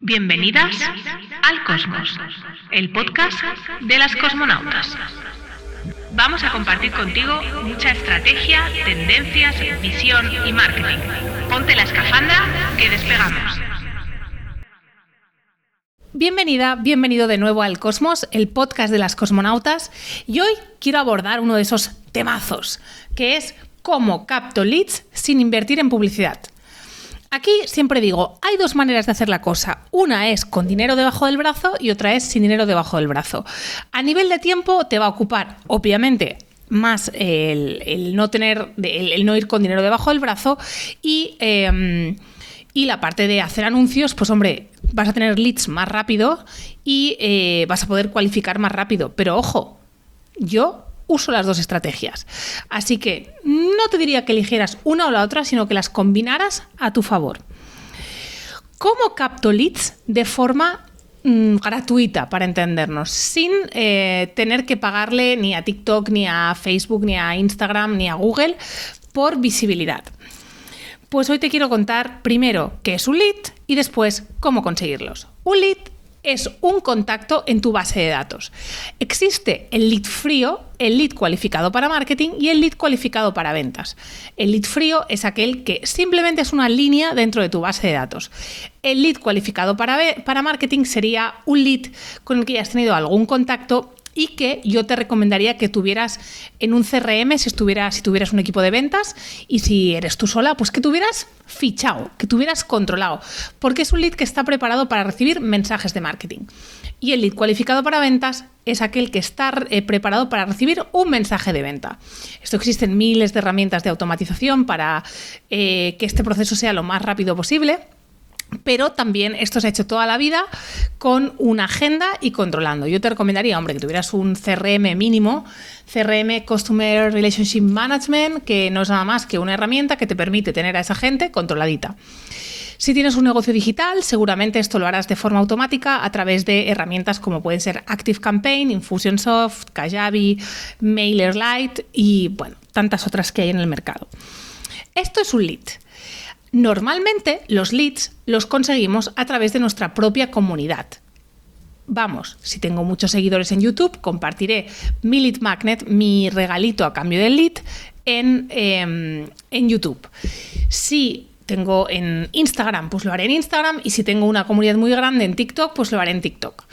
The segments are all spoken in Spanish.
Bienvenidas al Cosmos, el podcast de las cosmonautas. Vamos a compartir contigo mucha estrategia, tendencias, visión y marketing. Ponte la escafandra que despegamos. Bienvenida, bienvenido de nuevo al Cosmos, el podcast de las cosmonautas. Y hoy quiero abordar uno de esos temazos, que es cómo capto leads sin invertir en publicidad. Aquí siempre digo, hay dos maneras de hacer la cosa. Una es con dinero debajo del brazo y otra es sin dinero debajo del brazo. A nivel de tiempo te va a ocupar, obviamente, más el, no tener, el, no ir con dinero debajo del brazo y, em, y la parte de hacer anuncios, pues hombre, vas a tener leads más rápido y eh, vas a poder cualificar más rápido. Pero ojo, yo uso las dos estrategias. Así que no te diría que eligieras una o la otra, sino que las combinaras a tu favor. ¿Cómo capto leads de forma mm, gratuita, para entendernos, sin eh, tener que pagarle ni a TikTok, ni a Facebook, ni a Instagram, ni a Google por visibilidad? Pues hoy te quiero contar primero qué es un lead y después cómo conseguirlos. Un lead es un contacto en tu base de datos. Existe el lead frío, el lead cualificado para marketing y el lead cualificado para ventas. El lead frío es aquel que simplemente es una línea dentro de tu base de datos. El lead cualificado para, para marketing sería un lead con el que ya has tenido algún contacto y que yo te recomendaría que tuvieras en un CRM si, estuvieras, si tuvieras un equipo de ventas y si eres tú sola, pues que tuvieras fichado, que tuvieras controlado, porque es un lead que está preparado para recibir mensajes de marketing. Y el lead cualificado para ventas es aquel que está eh, preparado para recibir un mensaje de venta. Esto existen miles de herramientas de automatización para eh, que este proceso sea lo más rápido posible pero también esto se ha hecho toda la vida con una agenda y controlando. Yo te recomendaría, hombre, que tuvieras un CRM mínimo, CRM Customer Relationship Management, que no es nada más que una herramienta que te permite tener a esa gente controladita. Si tienes un negocio digital, seguramente esto lo harás de forma automática a través de herramientas como pueden ser ActiveCampaign, Infusionsoft, Kajabi, MailerLite y tantas otras que hay en el mercado. Esto es un lead. Normalmente los leads los conseguimos a través de nuestra propia comunidad. Vamos, si tengo muchos seguidores en YouTube, compartiré mi lead magnet, mi regalito a cambio del lead, en, em, en YouTube. Si tengo en Instagram, pues lo haré en Instagram. Y si tengo una comunidad muy grande en TikTok, pues lo haré en TikTok.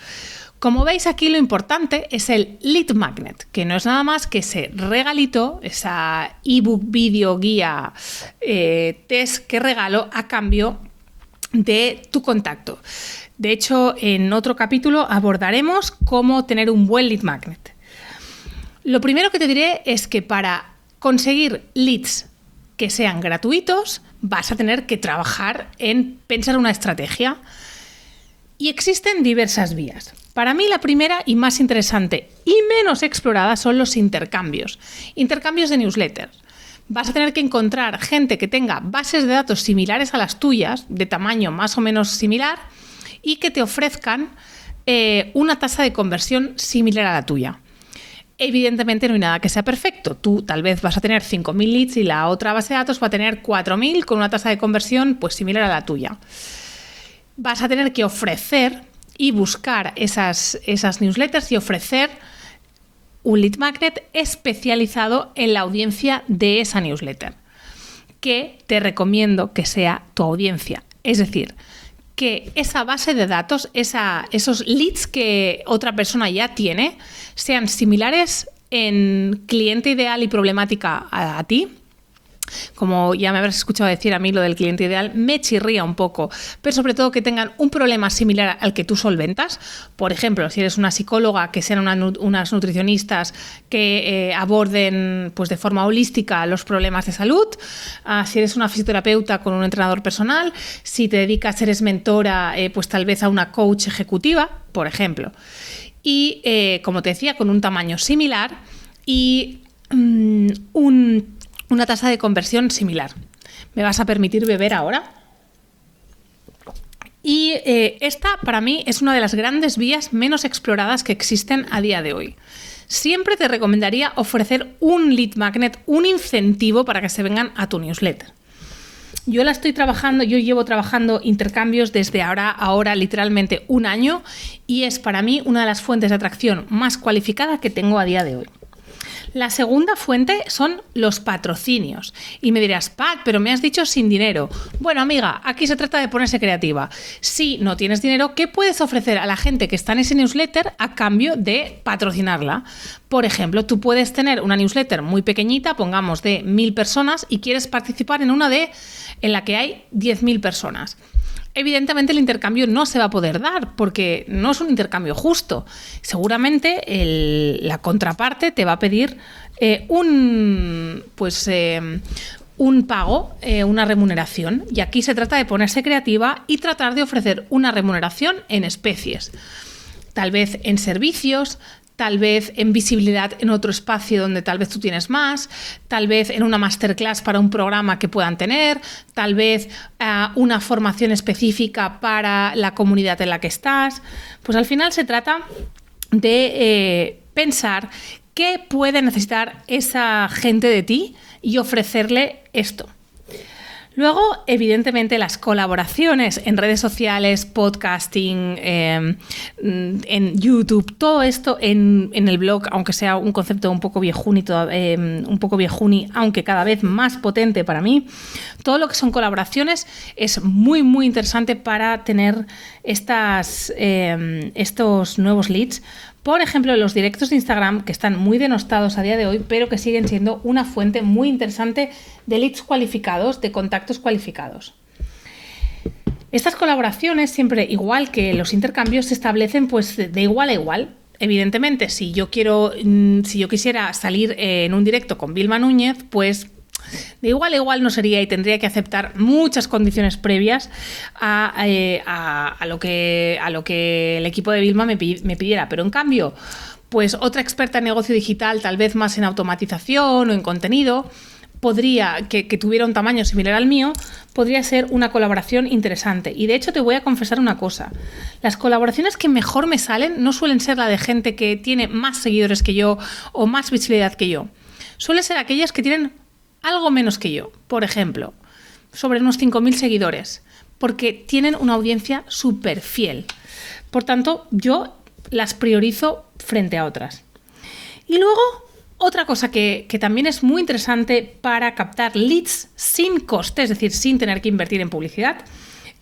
Como veis aquí lo importante es el lead magnet, que no es nada más que ese regalito, esa ebook, vídeo, guía, eh, test que regalo a cambio de tu contacto. De hecho, en otro capítulo abordaremos cómo tener un buen lead magnet. Lo primero que te diré es que para conseguir leads que sean gratuitos, vas a tener que trabajar en pensar una estrategia. Y existen diversas vías. Para mí la primera y más interesante y menos explorada son los intercambios. Intercambios de newsletters. Vas a tener que encontrar gente que tenga bases de datos similares a las tuyas, de tamaño más o menos similar, y que te ofrezcan eh, una tasa de conversión similar a la tuya. Evidentemente no hay nada que sea perfecto. Tú tal vez vas a tener 5.000 leads y la otra base de datos va a tener 4.000 con una tasa de conversión pues similar a la tuya. Vas a tener que ofrecer y buscar esas, esas newsletters y ofrecer un lead magnet especializado en la audiencia de esa newsletter, que te recomiendo que sea tu audiencia. Es decir, que esa base de datos, esa, esos leads que otra persona ya tiene, sean similares en cliente ideal y problemática a ti, como ya me habrás escuchado decir a mí lo del cliente ideal, me chirría un poco, pero sobre todo que tengan un problema similar al que tú solventas. Por ejemplo, si eres una psicóloga, que sean unas nutricionistas que eh, aborden pues, de forma holística los problemas de salud, ah, si eres una fisioterapeuta con un entrenador personal, si te dedicas, eres mentora, eh, pues tal vez a una coach ejecutiva, por ejemplo. Y eh, como te decía, con un tamaño similar y mm, un una tasa de conversión similar. ¿Me vas a permitir beber ahora? Y eh, esta para mí es una de las grandes vías menos exploradas que existen a día de hoy. Siempre te recomendaría ofrecer un lead magnet, un incentivo para que se vengan a tu newsletter. Yo la estoy trabajando, yo llevo trabajando intercambios desde ahora, ahora literalmente un año y es para mí una de las fuentes de atracción más cualificada que tengo a día de hoy. La segunda fuente son los patrocinios. Y me dirás, Pat, pero me has dicho sin dinero. Bueno, amiga, aquí se trata de ponerse creativa. Si no tienes dinero, ¿qué puedes ofrecer a la gente que está en ese newsletter a cambio de patrocinarla? Por ejemplo, tú puedes tener una newsletter muy pequeñita, pongamos de mil personas, y quieres participar en una de en la que hay 10.000 personas evidentemente el intercambio no se va a poder dar porque no es un intercambio justo. Seguramente la contraparte te va a pedir eh, un, pues, eh, un pago, eh, una remuneración. Y aquí se trata de ponerse creativa y tratar de ofrecer una remuneración en especies. Tal vez en servicios, tal vez en visibilidad en otro espacio donde tal vez tú tienes más, tal vez en una masterclass para un programa que puedan tener, tal vez eh, una formación específica para la comunidad en la que estás. Pues al final se trata de eh, pensar qué puede necesitar esa gente de ti y ofrecerle esto. Luego, evidentemente, las colaboraciones en redes sociales, podcasting, em, en YouTube, todo esto en, el blog, aunque sea un concepto un poco viejuni, em, un poco aunque cada vez más potente para mí, todo lo que son colaboraciones es muy, muy interesante para tener estas, em, estos nuevos leads por ejemplo, los directos de Instagram, que están muy denostados a día de hoy, pero que siguen siendo una fuente muy interesante de leads cualificados, de contactos cualificados. Estas colaboraciones, siempre igual que los intercambios, se establecen pues de igual a igual. Evidentemente, si yo quiero, mm, si yo quisiera salir en un directo con Vilma Núñez, pues igual a igual no sería y tendría que aceptar muchas condiciones previas a, eh, lo, que, a lo que el equipo de Vilma me, pidiera. Pero en cambio, pues otra experta en negocio digital, tal vez más en automatización o en contenido, podría, que, que, tuviera un tamaño similar al mío, podría ser una colaboración interesante. Y de hecho te voy a confesar una cosa. Las colaboraciones que mejor me salen no suelen ser la de gente que tiene más seguidores que yo o más visibilidad que yo. Suelen ser aquellas que tienen algo menos que yo, por ejemplo, sobre unos 5.000 seguidores, porque tienen una audiencia súper fiel. Por tanto, yo las priorizo frente a otras. Y luego, otra cosa que, también es muy interesante para captar leads sin coste, es decir, sin tener que invertir en publicidad,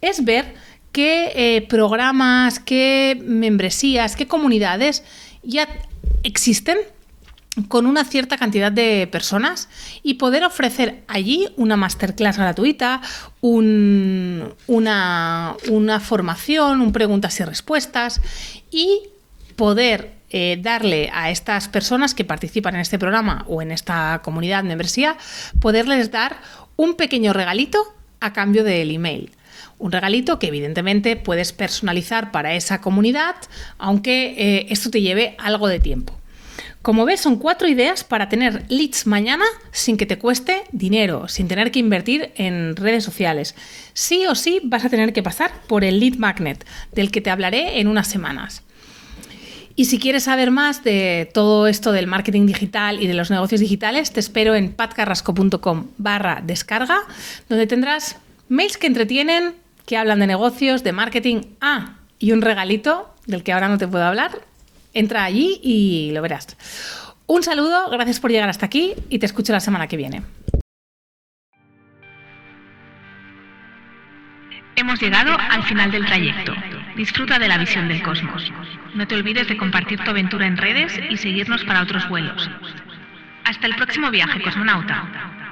es ver qué eh, programas, qué membresías, qué comunidades ya existen con una cierta cantidad de personas y poder ofrecer allí una masterclass gratuita, una, una, formación, un preguntas y respuestas y poder eh, darle a estas personas que participan en este programa o en esta comunidad membresía, poderles dar un pequeño regalito a cambio del email. Un regalito que evidentemente puedes personalizar para esa comunidad, aunque eh, esto te lleve algo de tiempo. Como ves, son cuatro ideas para tener leads mañana sin que te cueste dinero, sin tener que invertir en redes sociales. Sí o sí vas a tener que pasar por el lead magnet, del que te hablaré en unas semanas. Y si quieres saber más de todo esto del marketing digital y de los negocios digitales, te espero en patcarrasco.com barra descarga, donde tendrás mails que entretienen, que hablan de negocios, de marketing, ah, y un regalito del que ahora no te puedo hablar, Entra allí y lo verás. Un saludo, gracias por llegar hasta aquí y te escucho la semana que viene. Hemos llegado al final del trayecto. Disfruta de la visión del cosmos. No te olvides de compartir tu aventura en redes y seguirnos para otros vuelos. Hasta el próximo viaje, cosmonauta.